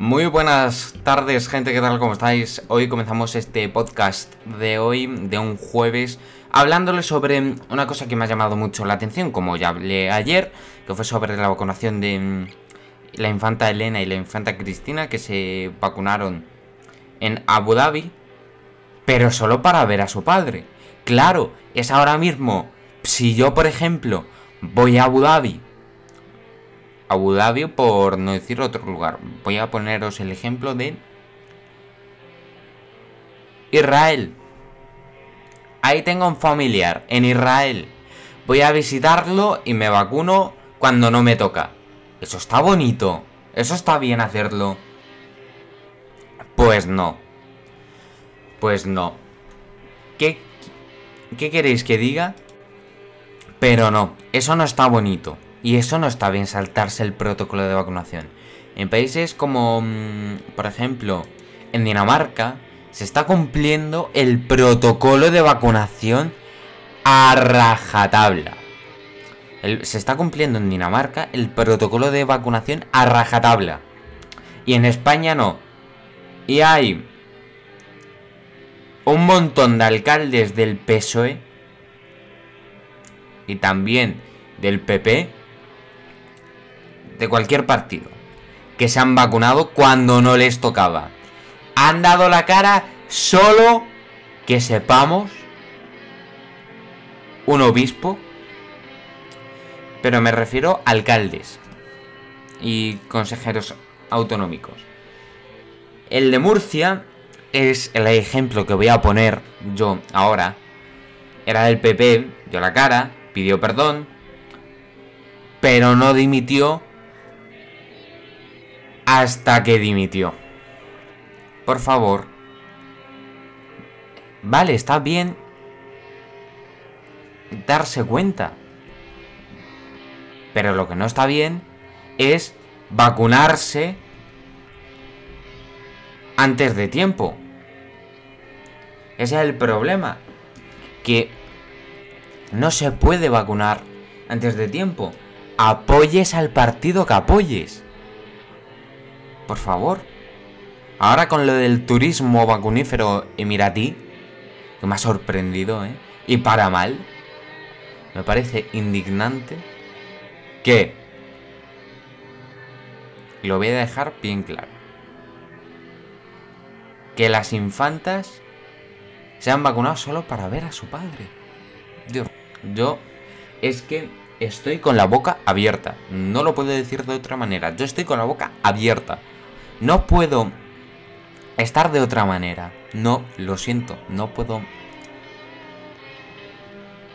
Muy buenas tardes, gente, ¿qué tal? ¿Cómo estáis? Hoy comenzamos este podcast de hoy, de un jueves, hablándole sobre una cosa que me ha llamado mucho la atención, como ya hablé ayer, que fue sobre la vacunación de mm, la infanta Elena y la infanta Cristina, que se vacunaron en Abu Dhabi, pero solo para ver a su padre. Claro, es ahora mismo, si yo, por ejemplo, voy a Abu Dhabi Abu Dhabi por no decir otro lugar. Voy a poneros el ejemplo de Israel. Ahí tengo un familiar en Israel. Voy a visitarlo y me vacuno cuando no me toca. Eso está bonito. Eso está bien hacerlo. Pues no. Pues no. ¿Qué, qué queréis que diga? Pero no, eso no está bonito. Y eso no está bien saltarse el protocolo de vacunación. En países como, mm, por ejemplo, en Dinamarca, se está cumpliendo el protocolo de vacunación a rajatabla. se está cumpliendo en Dinamarca el protocolo de vacunación a rajatabla. Y en España no. Y hay un montón de alcaldes del PSOE y también del PP de cualquier partido que se han vacunado cuando no les tocaba. Han dado la cara solo que sepamos un obispo, pero me refiero a alcaldes y consejeros autonómicos. El de Murcia es el ejemplo que voy a poner yo ahora. Era del PP, dio la cara, pidió perdón, pero no dimitió hasta que dimitió. Por favor. Vale, está bien darse cuenta. Pero lo que no está bien es vacunarse antes de tiempo. Ese es el problema. Que no se puede vacunar antes de tiempo. Apoyes al partido que apoyes por favor. Ahora con lo del turismo vacunífero emiratí, que me ha sorprendido, ¿eh? Y para mal, me parece indignante que... Lo voy a dejar bien claro. Que las infantas se han vacunado solo para ver a su padre. Dios, yo es que estoy con la boca abierta. No lo puedo decir de otra manera. Yo estoy con la boca abierta. No puedo estar de otra manera. No, lo siento, no puedo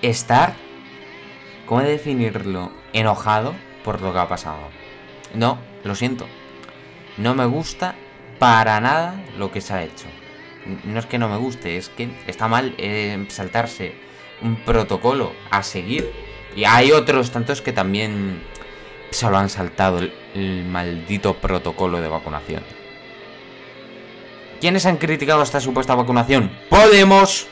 estar, ¿cómo definirlo? Enojado por lo que ha pasado. No, lo siento. No me gusta para nada lo que se ha hecho. No es que no me guste, es que está mal eh, saltarse un protocolo a seguir. Y hay otros tantos que también se lo han saltado el, maldito protocolo de vacunación. ¿Quiénes han criticado esta supuesta vacunación? Podemos,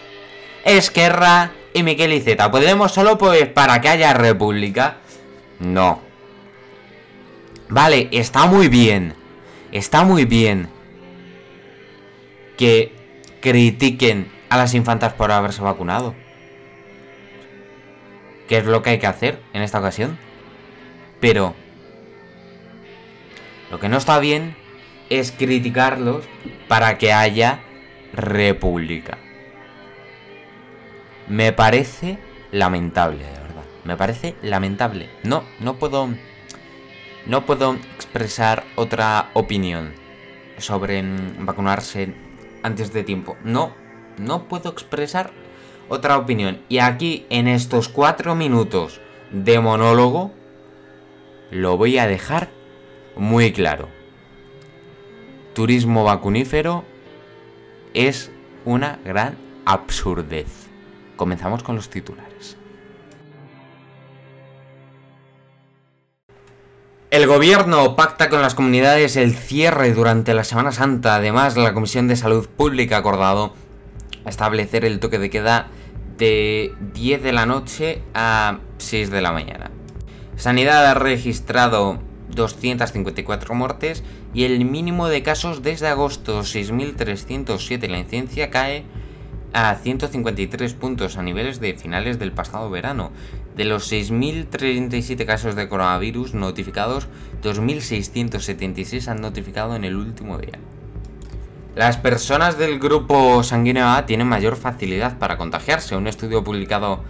Esquerra y Miquel Iceta. ¿Podemos solo pues para que haya república? No. Vale, está muy bien. Está muy bien que critiquen a las infantas por haberse vacunado. ¿Qué es lo que hay que hacer en esta ocasión? Pero lo que no está bien es criticarlos para que haya república. Me parece lamentable, de verdad. Me parece lamentable. No, no puedo. No puedo expresar otra opinión sobre vacunarse antes de tiempo. No, no puedo expresar otra opinión. Y aquí, en estos cuatro minutos de monólogo, lo voy a dejar muy claro. Turismo vacunífero es una gran absurdez. Comenzamos con los titulares. El gobierno pacta con las comunidades el cierre durante la Semana Santa. Además, la Comisión de Salud Pública ha acordado establecer el toque de queda de 10 de la noche a 6 de la mañana. Sanidad ha registrado 254 muertes y el mínimo de casos desde agosto 6.307. La incidencia cae a 153 puntos a niveles de finales del pasado verano. De los 6.037 casos de coronavirus notificados, 2.676 han notificado en el último día. Las personas del grupo sanguíneo A tienen mayor facilidad para contagiarse. Un estudio publicado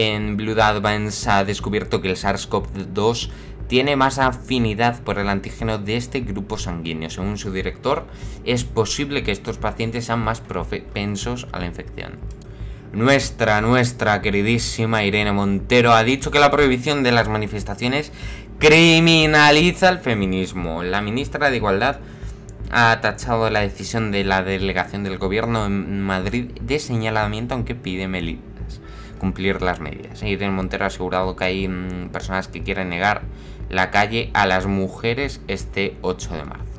en Blood Advance ha descubierto que el SARS-CoV-2 tiene más afinidad por el antígeno de este grupo sanguíneo. Según su director, es posible que estos pacientes sean más propensos a la infección. Nuestra, nuestra queridísima Irene Montero ha dicho que la prohibición de las manifestaciones criminaliza el feminismo. La ministra de Igualdad ha tachado la decisión de la delegación del gobierno en Madrid de señalamiento, aunque pide cumplir las medidas. Irene Montero ha asegurado que hay mm, personas que quieren negar la calle a las mujeres este 8 de marzo.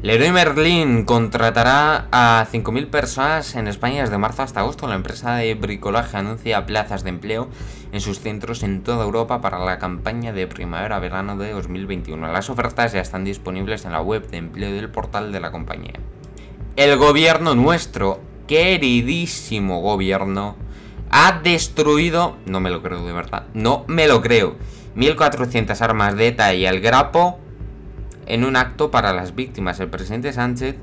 Leroy Merlin contratará a 5.000 personas en España desde marzo hasta agosto. La empresa de bricolaje anuncia plazas de empleo en sus centros en toda Europa para la campaña de primavera-verano de 2021. Las ofertas ya están disponibles en la web de empleo del portal de la compañía. El gobierno nuestro, queridísimo gobierno, ha destruido, no me lo creo de verdad, no me lo creo, 1.400 armas de ETA y el grapo en un acto para las víctimas. El presidente Sánchez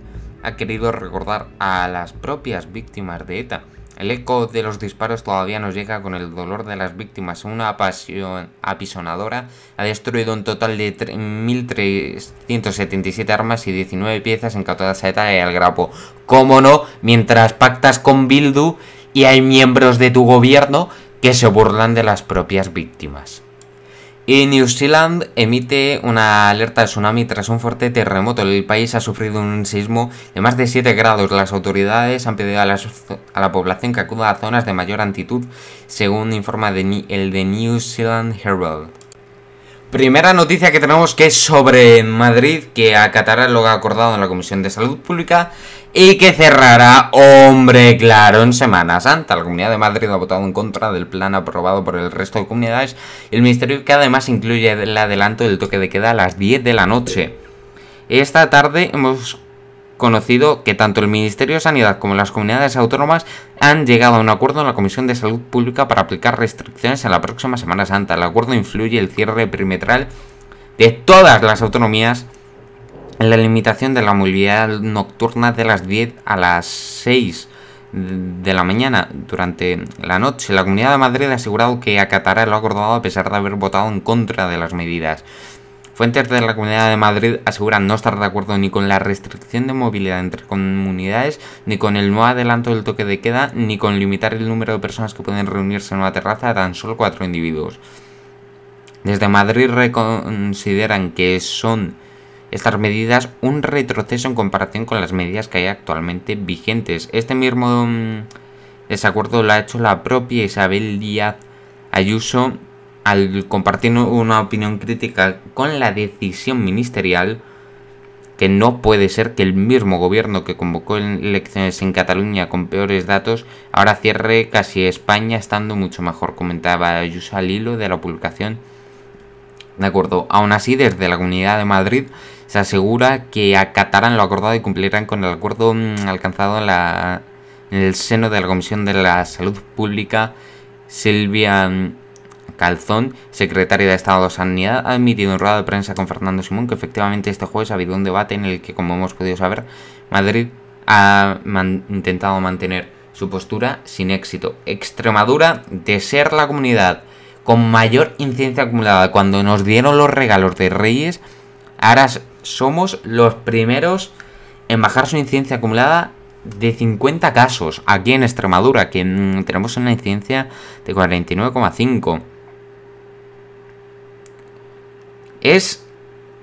ha querido recordar a las propias víctimas de ETA. El eco de los disparos todavía nos llega con el dolor de las víctimas. Una pasión apisonadora ha destruido un total de 1.377 armas y 19 piezas incautadas a ETA y al grapo. ¿Cómo no? Mientras pactas con Bildu y hay miembros de tu gobierno que se burlan de las propias víctimas. Y New Zealand emite una alerta de tsunami tras un fuerte terremoto. El país ha sufrido un sismo de más de 7 grados. Las autoridades han pedido a la, población que acuda a zonas de mayor altitud, según informa el de New Zealand Herald. Primera noticia que tenemos que es sobre Madrid, que acatará lo acordado en la Comisión de Salud Pública y que cerrará, hombre, claro, en Semana Santa. La Comunidad de Madrid ha votado en contra del plan aprobado por el resto de comunidades y el Ministerio que además incluye el adelanto del toque de queda a las 10 de la noche. Esta tarde hemos conocido que tanto el Ministerio de Sanidad como las comunidades autónomas han llegado a un acuerdo en la Comisión de Salud Pública para aplicar restricciones en la próxima Semana Santa. El acuerdo influye el cierre perimetral de todas las autonomías la limitación de la movilidad nocturna de las 10 a las 6 de la mañana durante la noche. La Comunidad de Madrid ha asegurado que acatará lo acordado a pesar de haber votado en contra de las medidas. Fuentes de la Comunidad de Madrid aseguran no estar de acuerdo ni con la restricción de movilidad entre comunidades, ni con el nuevo adelanto del toque de queda, ni con limitar el número de personas que pueden reunirse en una terraza a tan solo cuatro individuos. Desde Madrid reconsideran que son estas medidas un retroceso en comparación con las medidas que hay actualmente vigentes. Este mismo mm, desacuerdo lo ha hecho la propia Isabel Díaz Ayuso al compartir una opinión crítica con la decisión ministerial que no puede ser que el mismo gobierno que convocó elecciones en Cataluña con peores datos ahora cierre casi España estando mucho mejor, comentaba Ayuso al hilo de la publicación. De acuerdo, aún así desde la Comunidad de Madrid se asegura que acatarán lo acordado y cumplirán con el acuerdo mm, alcanzado en, la, en el seno de la Comisión de la Salud Pública. Silvia mm, Calzón, secretaria de Estado de Sanidad, ha emitido un rueda de prensa con Fernando Simón que efectivamente este jueves ha habido un debate en el que, como hemos podido saber, Madrid ha intentado mantener su postura sin éxito. Extremadura, de ser la comunidad con mayor incidencia acumulada cuando nos dieron los regalos de Reyes, ahora somos los primeros en bajar su incidencia acumulada de 50 casos aquí en Extremadura, que mm, tenemos una incidencia de 49,5. Es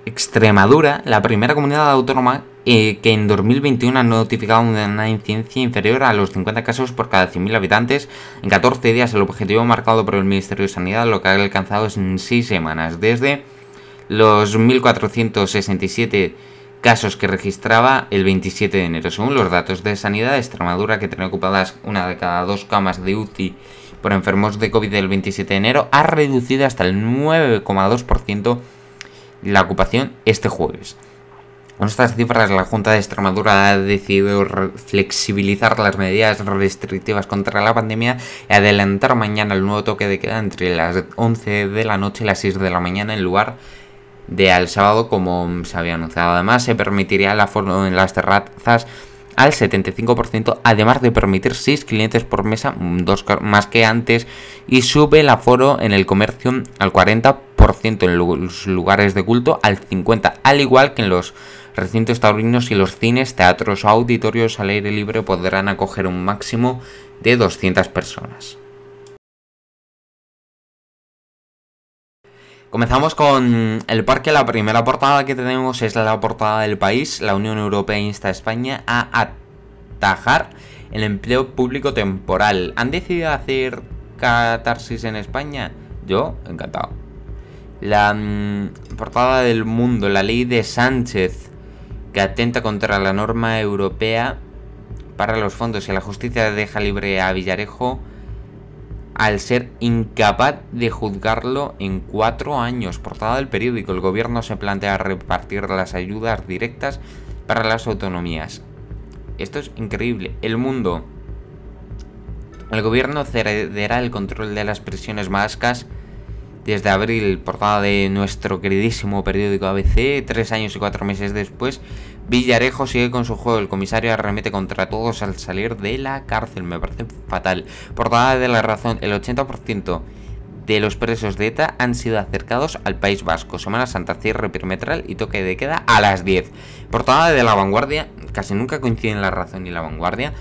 Extremadura la primera comunidad autónoma eh, que en 2021 ha notificado una incidencia inferior a los 50 casos por cada 100.000 habitantes. En 14 días el objetivo marcado por el Ministerio de Sanidad lo que ha alcanzado es en 6 semanas, desde los 1.467 casos que registraba el 27 de enero. Según los datos de sanidad, Extremadura, que tiene ocupadas una de cada dos camas de UCI por enfermos de COVID el 27 de enero, ha reducido hasta el 9,2% la ocupación este jueves. Con estas cifras, la Junta de Extremadura ha decidido flexibilizar las medidas restrictivas contra la pandemia y adelantar mañana el nuevo toque de queda entre las 11 de la noche y las 6 de la mañana en lugar de al sábado como se había anunciado. Además, se permitiría el aforo en las terrazas al 75%, además de permitir 6 clientes por mesa, dos más que antes, y sube el aforo en el comercio al 40%, en los lugares de culto al 50%, al igual que en los recintos taurinos y los cines, teatros o auditorios al aire libre podrán acoger un máximo de 200 personas. Comenzamos con el parque. La primera portada que tenemos es la portada del país. La Unión Europea insta a España a atajar el empleo público temporal. ¿Han decidido hacer catarsis en España? Yo, encantado. La mm, portada del mundo, la ley de Sánchez, que atenta contra la norma europea para los fondos y la justicia deja libre a Villarejo al ser incapaz de juzgarlo en cuatro años. Portada del periódico, el gobierno se plantea repartir las ayudas directas para las autonomías. Esto es increíble. El mundo. El gobierno cederá el control de las prisiones vascas desde abril, portada de nuestro queridísimo periódico ABC, tres años y cuatro meses después, Villarejo sigue con su juego, el comisario arremete contra todos al salir de la cárcel, me parece fatal. Portada de la razón, el 80% de los presos de ETA han sido acercados al País Vasco. Semana Santa, cierre perimetral y toque de queda a las 10. Portada de la vanguardia, casi nunca coinciden la razón y la vanguardia,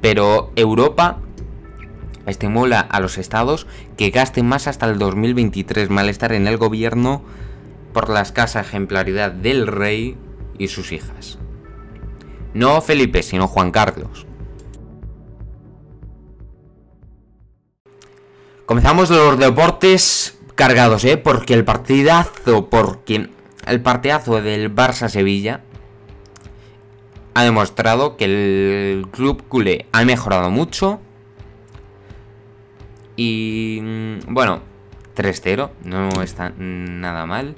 pero Europa estimula a los estados que gasten más hasta el 2023. Malestar en el gobierno por la escasa ejemplaridad del rey y sus hijas. No Felipe, sino Juan Carlos. Comenzamos los deportes cargados, ¿eh? Porque el partidazo, porque el partidazo del Barça-Sevilla ha demostrado que el club culé ha mejorado mucho y mm, bueno, 3-0, no está nada mal.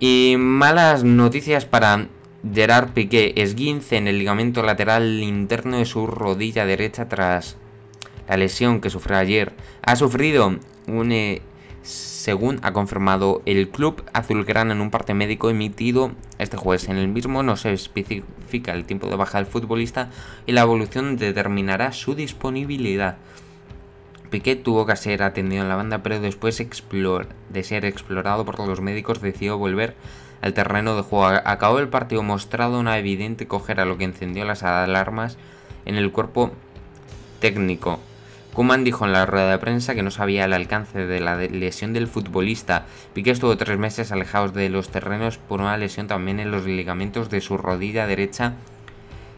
Y malas noticias para Gerard Piqué, esguince en el ligamento lateral interno de su rodilla derecha tras la lesión que sufrió ayer. Ha sufrido un, eh, según ha confirmado el club azulgrana en un parte médico emitido este jueves. En el mismo no se especifica el tiempo de baja del futbolista y la evolución determinará su disponibilidad. Piquet tuvo que ser atendido en la banda, pero después de ser explorado por los médicos decidió volver al terreno de juego. Acabó el partido mostrado una evidente cojera, lo que encendió las alarmas en el cuerpo técnico. Kuman dijo en la rueda de prensa que no sabía el alcance de la lesión del futbolista. Piqué estuvo tres meses alejados de los terrenos por una lesión también en los ligamentos de su rodilla derecha.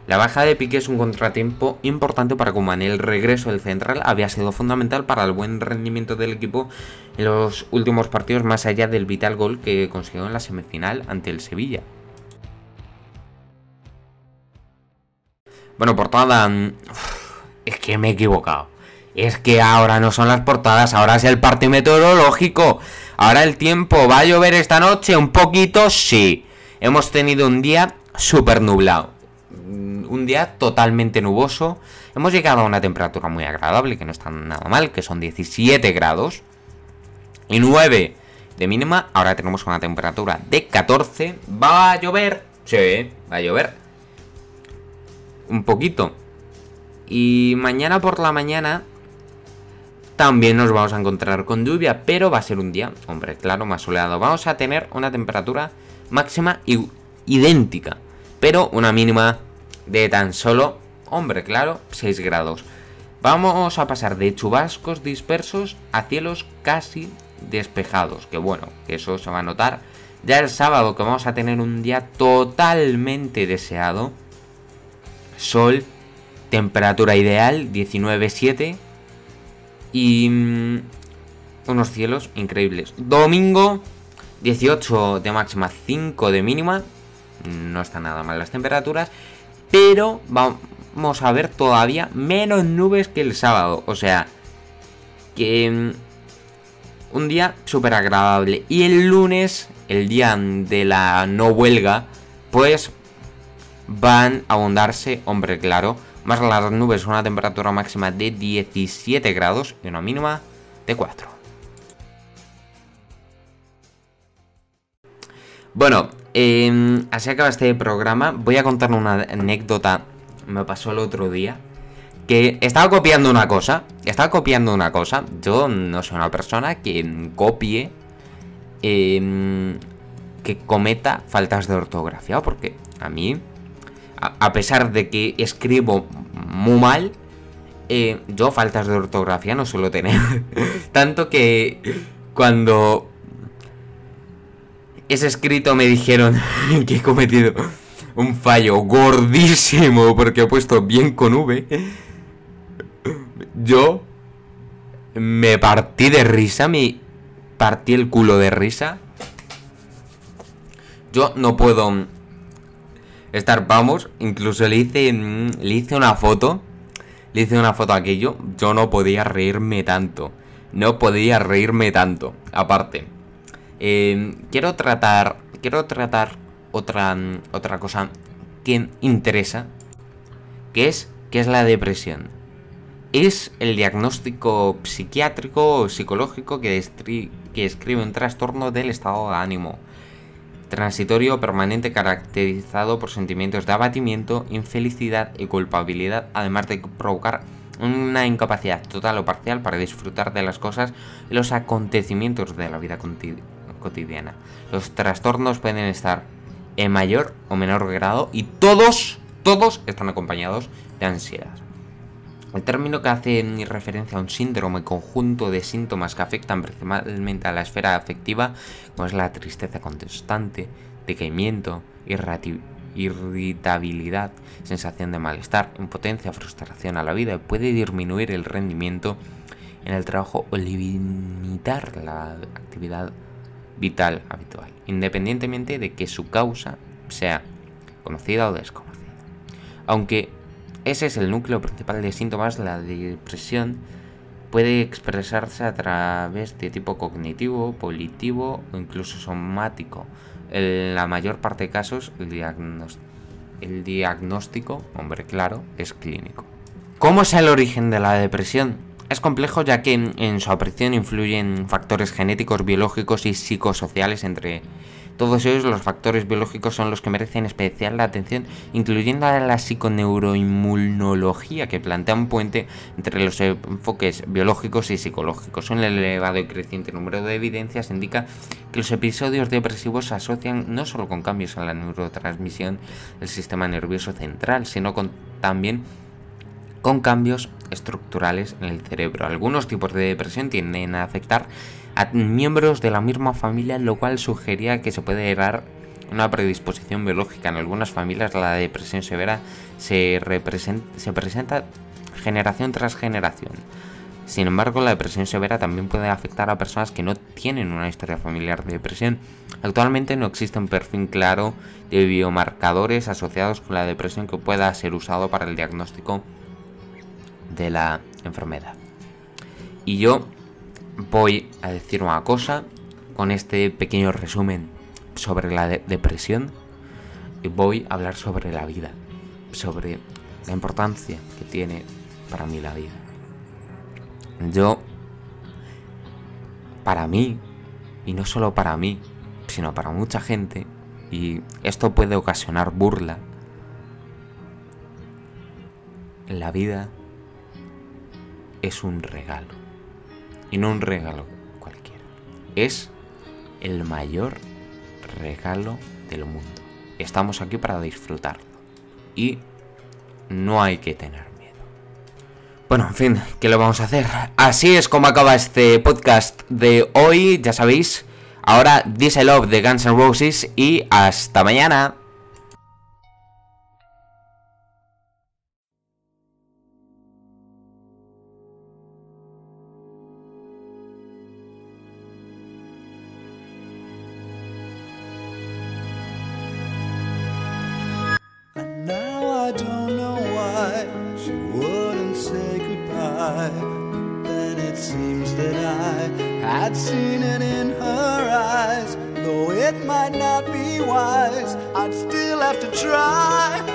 La baja de Piqué es un contratiempo importante para Kuman. El regreso del central había sido fundamental para el buen rendimiento del equipo en los últimos partidos, más allá del vital gol que consiguió en la semifinal ante el Sevilla. Bueno, portada... Es que me he equivocado. Es que ahora no son las portadas, ahora es el parte meteorológico. Ahora el tiempo, ¿va a llover esta noche? Un poquito, sí. Hemos tenido un día súper nublado. Mm, un día totalmente nuboso. Hemos llegado a una temperatura muy agradable, que no está nada mal, que son 17 grados. Y 9 de mínima. Ahora tenemos una temperatura de 14. ¿Va a llover? Sí, va a llover. Un poquito. Y mañana por la mañana también nos vamos a encontrar con lluvia, pero va a ser un día, hombre, claro, más soleado. Vamos a tener una temperatura máxima idéntica, pero una mínima de tan solo, hombre, claro, 6 grados. Vamos a pasar de chubascos dispersos a cielos casi despejados, que bueno, eso se va a notar ya el sábado que vamos a tener un día totalmente deseado. Sol, temperatura ideal 19.7 y mm, unos cielos increíbles. Domingo, 18 de máxima, 5 de mínima. No está nada mal las temperaturas. Pero vamos a ver todavía menos nubes que el sábado. O sea, que mm, un día súper agradable. Y el lunes el día de la no huelga, pues van a abundarse, hombre claro, más las nubes una temperatura máxima de 17 grados y una mínima de 4. Bueno, em, así acaba este programa. Voy a contar una anécdota. Me pasó el otro día. Que estaba copiando una cosa. Estaba copiando una cosa. Yo no soy una persona que copie. Em, que cometa faltas de ortografía. Porque a mí a pesar de que escribo muy mal, eh, yo faltas de ortografía no suelo tener. Tanto que cuando ese escrito me dijeron que he cometido un fallo gordísimo porque he puesto bien con V, yo me partí de risa, me partí el culo de risa. Yo no puedo estar, vamos, incluso le hice, mm, le hice una foto, le hice una foto a aquello, yo no podía reírme tanto, no podía reírme tanto, aparte. Eh, quiero tratar, quiero tratar otra, mm, otra cosa que interesa, que es, que es la depresión. Es el diagnóstico psiquiátrico o psicológico que, que describe un trastorno del estado de ánimo transitorio o permanente caracterizado por sentimientos de abatimiento, infelicidad y culpabilidad, además de provocar una incapacidad total o parcial para disfrutar de las cosas y los acontecimientos de la vida cotidiana. Los trastornos pueden estar en mayor o menor grado y todos, todos están acompañados de ansiedad. El término que hace referencia a un síndrome conjunto de síntomas que afectan principalmente a la esfera afectiva, como es la tristeza constante, decaimiento, irritabilidad, sensación de malestar, impotencia, frustración a la vida, puede disminuir el rendimiento en el trabajo o limitar la actividad vital habitual, independientemente de que su causa sea conocida o desconocida. Aunque ese es el núcleo principal de síntomas. La depresión puede expresarse a través de tipo cognitivo, politivo o incluso somático. En la mayor parte de casos, el, diagnóstico, hombre claro, es clínico. ¿Cómo es el origen de la depresión? Es complejo ya que en su aparición influyen factores genéticos, biológicos y psicosociales entre todos ellos los factores biológicos son los que merecen especial la atención, incluyendo a la psiconeuroinmunología, que plantea un puente entre los enfoques biológicos y psicológicos. Un elevado y creciente número de evidencias indica que los episodios depresivos se asocian no solo con cambios en la neurotransmisión del sistema nervioso central, sino también con cambios estructurales en el cerebro. Algunos tipos de depresión tienden a afectar a miembros de la misma familia, lo cual sugería que se puede heredar una predisposición biológica. En algunas familias la depresión severa se, se presenta generación tras generación. Sin embargo, la depresión severa también puede afectar a personas que no tienen una historia familiar de depresión. Actualmente no existe un perfil claro de biomarcadores asociados con la depresión que pueda ser usado para el diagnóstico de la enfermedad. Y yo voy a decir una cosa con este pequeño resumen sobre la depresión y voy a hablar sobre la vida, sobre la importancia que tiene para mí la vida. Yo, para mí, y no solo para mí, sino para mucha gente, y esto puede ocasionar burla, la vida es un regalo y no un regalo cualquiera. Es el mayor regalo del mundo. Estamos aquí para disfrutarlo. Y no hay que tener miedo. Bueno, en fin, ¿qué lo vamos a hacer? Así es como acaba este podcast de hoy, ya sabéis. Ahora This Love de Guns N' Roses y hasta mañana. I'd seen it in her eyes. Though it might not be wise, I'd still have to try.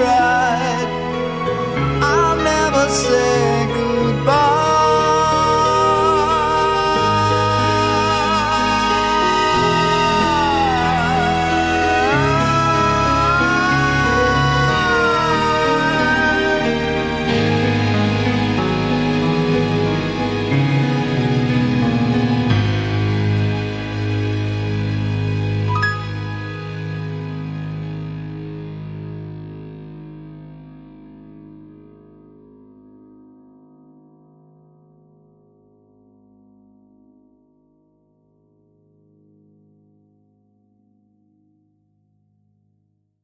right. I'll never say.